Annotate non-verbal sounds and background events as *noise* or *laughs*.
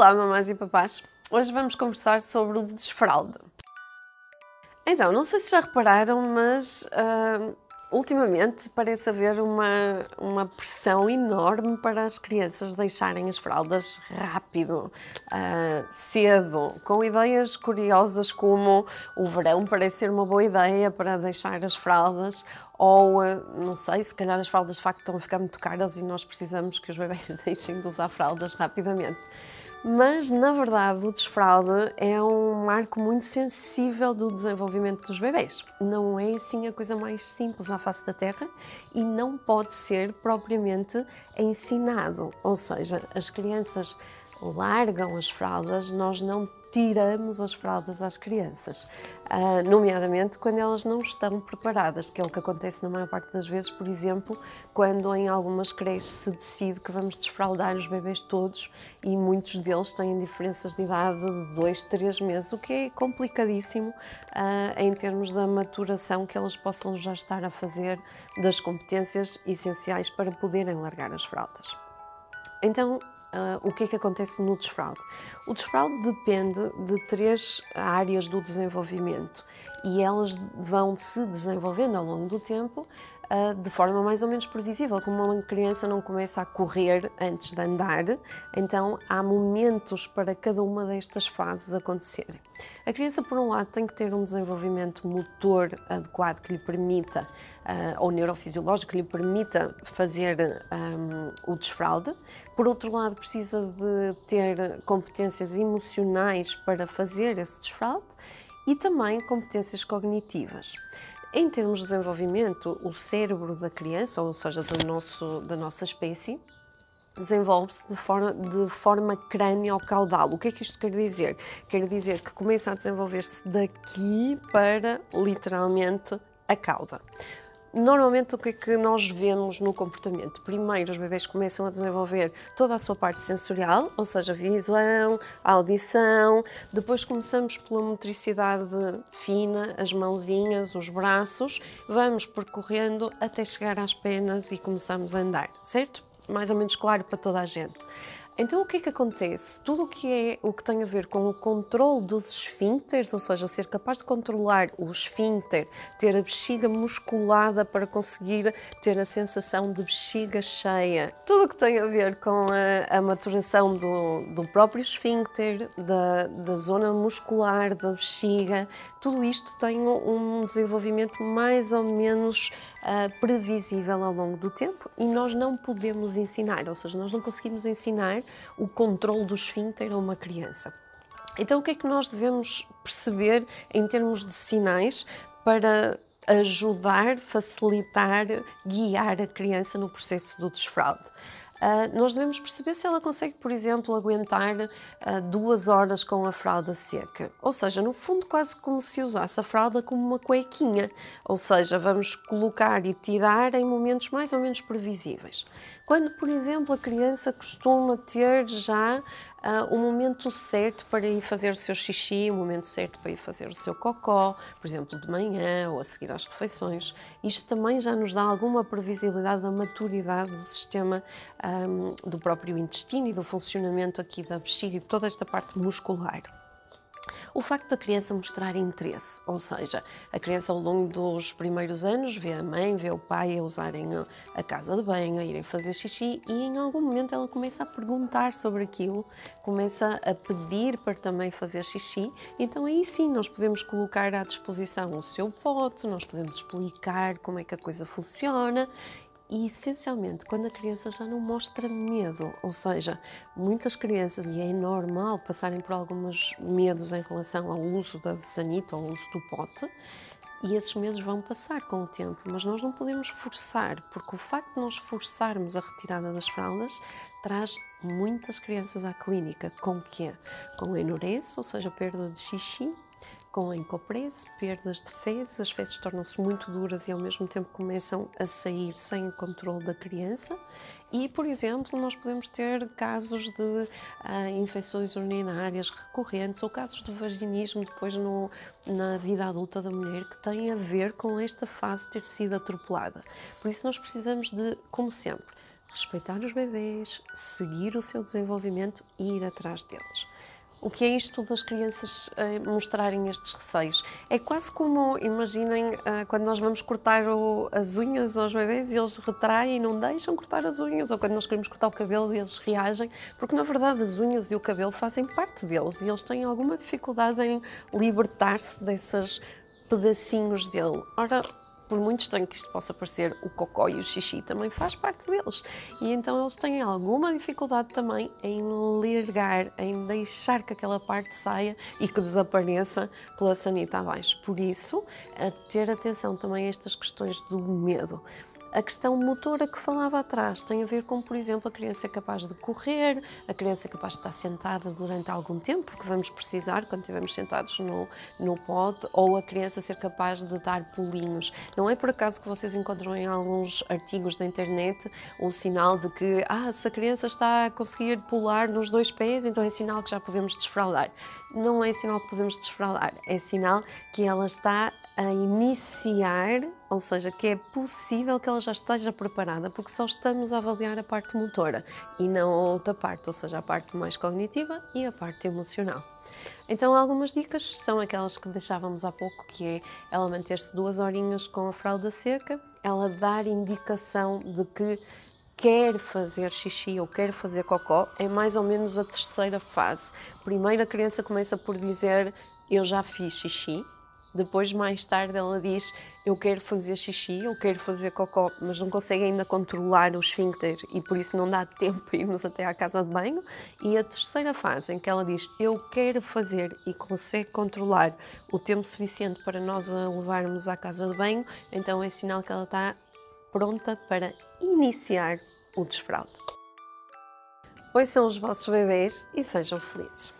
Olá, mamães e papás! Hoje vamos conversar sobre o desfralde. Então, não sei se já repararam, mas uh, ultimamente parece haver uma, uma pressão enorme para as crianças deixarem as fraldas rápido, uh, cedo, com ideias curiosas como o verão parece ser uma boa ideia para deixar as fraldas, ou uh, não sei, se calhar as fraldas de facto estão a ficar muito caras e nós precisamos que os bebês *laughs* deixem de usar fraldas rapidamente mas na verdade o desfralde é um marco muito sensível do desenvolvimento dos bebês. Não é assim a coisa mais simples na face da Terra e não pode ser propriamente ensinado, ou seja, as crianças largam as fraldas, nós não tiramos as fraldas às crianças, uh, nomeadamente quando elas não estão preparadas, que é o que acontece na maior parte das vezes, por exemplo, quando em algumas creches se decide que vamos desfraldar os bebês todos e muitos deles têm diferenças de idade de 2, 3 meses, o que é complicadíssimo uh, em termos da maturação que elas possam já estar a fazer das competências essenciais para poderem largar as fraldas. Então, Uh, o que é que acontece no desfraude? O desfraude depende de três áreas do desenvolvimento e elas vão se desenvolvendo ao longo do tempo de forma mais ou menos previsível. Como uma criança não começa a correr antes de andar, então há momentos para cada uma destas fases acontecerem. A criança, por um lado, tem que ter um desenvolvimento motor adequado que lhe permita, uh, ou neurofisiológico, que lhe permita fazer um, o desfralde. Por outro lado, precisa de ter competências emocionais para fazer esse desfralde e também competências cognitivas. Em termos de desenvolvimento, o cérebro da criança, ou seja, do nosso, da nossa espécie, desenvolve-se de forma, de forma crânio-caudal. O que é que isto quer dizer? Quer dizer que começa a desenvolver-se daqui para, literalmente, a cauda. Normalmente, o que é que nós vemos no comportamento? Primeiro, os bebês começam a desenvolver toda a sua parte sensorial, ou seja, visão, audição. Depois, começamos pela motricidade fina, as mãozinhas, os braços. Vamos percorrendo até chegar às penas e começamos a andar, certo? Mais ou menos claro para toda a gente. Então o que é que acontece? Tudo o que é o que tem a ver com o controle dos esfíncteres, ou seja, ser capaz de controlar o esfíncter, ter a bexiga musculada para conseguir ter a sensação de bexiga cheia, tudo o que tem a ver com a, a maturação do, do, próprio esfíncter, da, da zona muscular da bexiga, tudo isto tem um desenvolvimento mais ou menos uh, previsível ao longo do tempo e nós não podemos ensinar, ou seja, nós não conseguimos ensinar o controle do esfíncter a uma criança. Então, o que é que nós devemos perceber em termos de sinais para ajudar, facilitar, guiar a criança no processo do desfraude? Uh, nós devemos perceber se ela consegue, por exemplo, aguentar uh, duas horas com a fralda seca. Ou seja, no fundo, quase como se usasse a fralda como uma cuequinha. Ou seja, vamos colocar e tirar em momentos mais ou menos previsíveis. Quando, por exemplo, a criança costuma ter já uh, o momento certo para ir fazer o seu xixi, o momento certo para ir fazer o seu cocó, por exemplo, de manhã ou a seguir às refeições. Isto também já nos dá alguma previsibilidade da maturidade do sistema um, do próprio intestino e do funcionamento aqui da bexiga e de toda esta parte muscular. O facto da criança mostrar interesse, ou seja, a criança ao longo dos primeiros anos vê a mãe, vê o pai a usarem a casa de banho, a irem fazer xixi e em algum momento ela começa a perguntar sobre aquilo, começa a pedir para também fazer xixi, então aí sim nós podemos colocar à disposição o seu pote, nós podemos explicar como é que a coisa funciona e essencialmente quando a criança já não mostra medo, ou seja, muitas crianças, e é normal passarem por alguns medos em relação ao uso da sanita ou ao uso do pote, e esses medos vão passar com o tempo, mas nós não podemos forçar, porque o facto de nós forçarmos a retirada das fraldas traz muitas crianças à clínica. Com quê? Com enurese, ou seja, perda de xixi, com encoprese, perdas de fezes, as fezes tornam-se muito duras e ao mesmo tempo começam a sair sem o controle da criança. E, por exemplo, nós podemos ter casos de uh, infecções urinárias recorrentes ou casos de vaginismo depois no, na vida adulta da mulher que têm a ver com esta fase ter sido atropelada. Por isso, nós precisamos de, como sempre, respeitar os bebês, seguir o seu desenvolvimento e ir atrás deles. O que é isto das crianças eh, mostrarem estes receios? É quase como, imaginem, eh, quando nós vamos cortar as unhas aos bebês e eles retraem e não deixam cortar as unhas, ou quando nós queremos cortar o cabelo e eles reagem, porque na verdade as unhas e o cabelo fazem parte deles e eles têm alguma dificuldade em libertar-se desses pedacinhos dele. Ora, por muito estranho que isto possa parecer, o cocó e o xixi também faz parte deles. E então eles têm alguma dificuldade também em largar, em deixar que aquela parte saia e que desapareça pela sanita abaixo. Por isso, a ter atenção também a estas questões do medo. A questão motora que falava atrás tem a ver com, por exemplo, a criança capaz de correr, a criança capaz de estar sentada durante algum tempo, porque vamos precisar quando estivermos sentados no, no pote, ou a criança ser capaz de dar pulinhos. Não é por acaso que vocês encontram em alguns artigos da internet o sinal de que, ah, se a criança está a conseguir pular nos dois pés, então é sinal que já podemos desfraldar. Não é sinal que podemos desfraldar, é sinal que ela está a iniciar, ou seja, que é possível que ela já esteja preparada, porque só estamos a avaliar a parte motora e não a outra parte, ou seja, a parte mais cognitiva e a parte emocional. Então, algumas dicas são aquelas que deixávamos há pouco, que é ela manter-se duas horinhas com a fralda seca, ela dar indicação de que quer fazer xixi ou quer fazer cocó, é mais ou menos a terceira fase. Primeiro a criança começa por dizer eu já fiz xixi, depois, mais tarde, ela diz: Eu quero fazer xixi, eu quero fazer cocó, mas não consegue ainda controlar o esfíncter e por isso não dá *laughs* tempo irmos até à casa de banho. E a terceira fase, em que ela diz: Eu quero fazer e consegue controlar o tempo suficiente para nós a levarmos à casa de banho, então é sinal que ela está pronta para iniciar o desfraude. Ouçam os vossos bebês e sejam felizes.